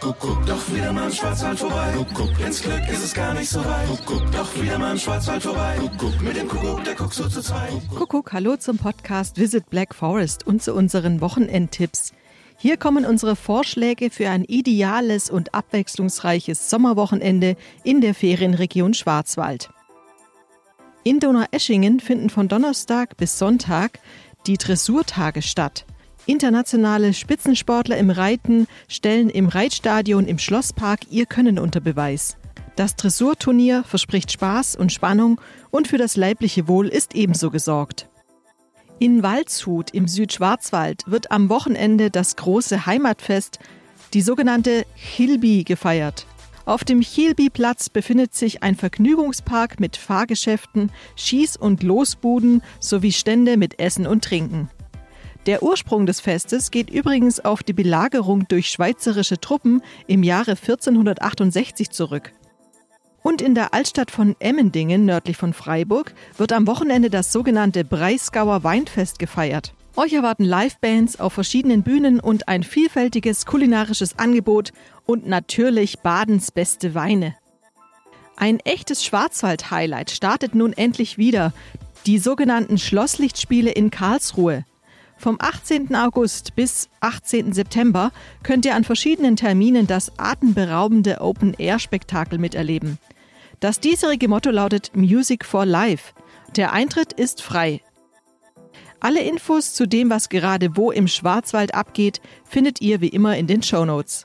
Kuckuck, doch wieder mal im Schwarzwald vorbei. Kuckuck, ins Glück ist es gar nicht so weit. Kuckuck, doch wieder mal im Schwarzwald vorbei. Kuckuck, mit dem Kuckuck, der guckt so zu zweit. Kuckuck, hallo zum Podcast Visit Black Forest und zu unseren Wochenendtipps. Hier kommen unsere Vorschläge für ein ideales und abwechslungsreiches Sommerwochenende in der Ferienregion Schwarzwald. In Donaueschingen finden von Donnerstag bis Sonntag die Dressurtage statt. Internationale Spitzensportler im Reiten stellen im Reitstadion im Schlosspark ihr Können unter Beweis. Das Dressurturnier verspricht Spaß und Spannung und für das leibliche Wohl ist ebenso gesorgt. In Waldshut im Südschwarzwald wird am Wochenende das große Heimatfest, die sogenannte Chilbi, gefeiert. Auf dem Chilbi-Platz befindet sich ein Vergnügungspark mit Fahrgeschäften, Schieß- und Losbuden sowie Stände mit Essen und Trinken. Der Ursprung des Festes geht übrigens auf die Belagerung durch schweizerische Truppen im Jahre 1468 zurück. Und in der Altstadt von Emmendingen, nördlich von Freiburg, wird am Wochenende das sogenannte Breisgauer Weinfest gefeiert. Euch erwarten Livebands auf verschiedenen Bühnen und ein vielfältiges kulinarisches Angebot und natürlich Badens beste Weine. Ein echtes Schwarzwald-Highlight startet nun endlich wieder. Die sogenannten Schlosslichtspiele in Karlsruhe. Vom 18. August bis 18. September könnt ihr an verschiedenen Terminen das atemberaubende Open-Air-Spektakel miterleben. Das diesjährige Motto lautet Music for Life. Der Eintritt ist frei. Alle Infos zu dem, was gerade wo im Schwarzwald abgeht, findet ihr wie immer in den Show Notes.